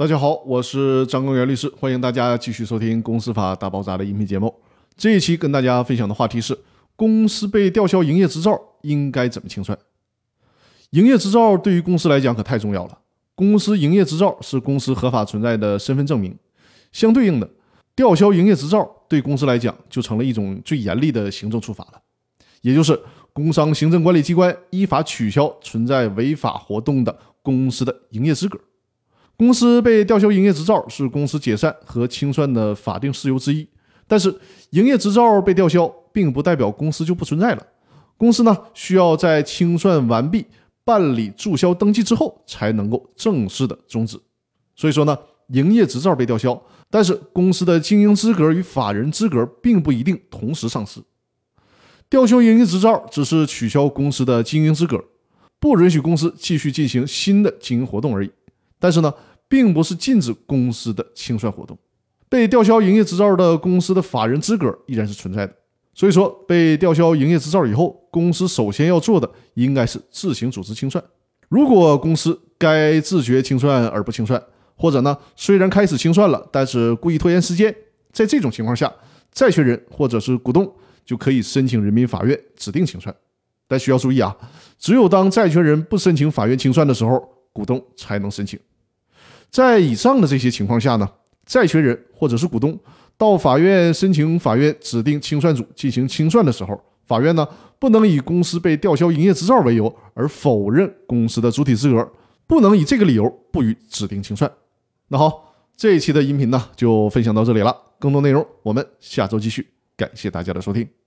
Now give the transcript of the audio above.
大家好，我是张公元律师，欢迎大家继续收听《公司法大爆炸》的音频节目。这一期跟大家分享的话题是：公司被吊销营业执照应该怎么清算？营业执照对于公司来讲可太重要了。公司营业执照是公司合法存在的身份证明，相对应的，吊销营业执照对公司来讲就成了一种最严厉的行政处罚了，也就是工商行政管理机关依法取消存在违法活动的公司的营业资格。公司被吊销营业执照是公司解散和清算的法定事由之一，但是营业执照被吊销，并不代表公司就不存在了。公司呢，需要在清算完毕、办理注销登记之后，才能够正式的终止。所以说呢，营业执照被吊销，但是公司的经营资格与法人资格并不一定同时丧失。吊销营业执照只是取消公司的经营资格，不允许公司继续进行新的经营活动而已。但是呢，并不是禁止公司的清算活动，被吊销营业执照的公司的法人资格依然是存在的。所以说，被吊销营业执照以后，公司首先要做的应该是自行组织清算。如果公司该自觉清算而不清算，或者呢，虽然开始清算了，但是故意拖延时间，在这种情况下，债权人或者是股东就可以申请人民法院指定清算。但需要注意啊，只有当债权人不申请法院清算的时候，股东才能申请。在以上的这些情况下呢，债权人或者是股东到法院申请法院指定清算组进行清算的时候，法院呢不能以公司被吊销营业执照为由而否认公司的主体资格，不能以这个理由不予指定清算。那好，这一期的音频呢就分享到这里了，更多内容我们下周继续，感谢大家的收听。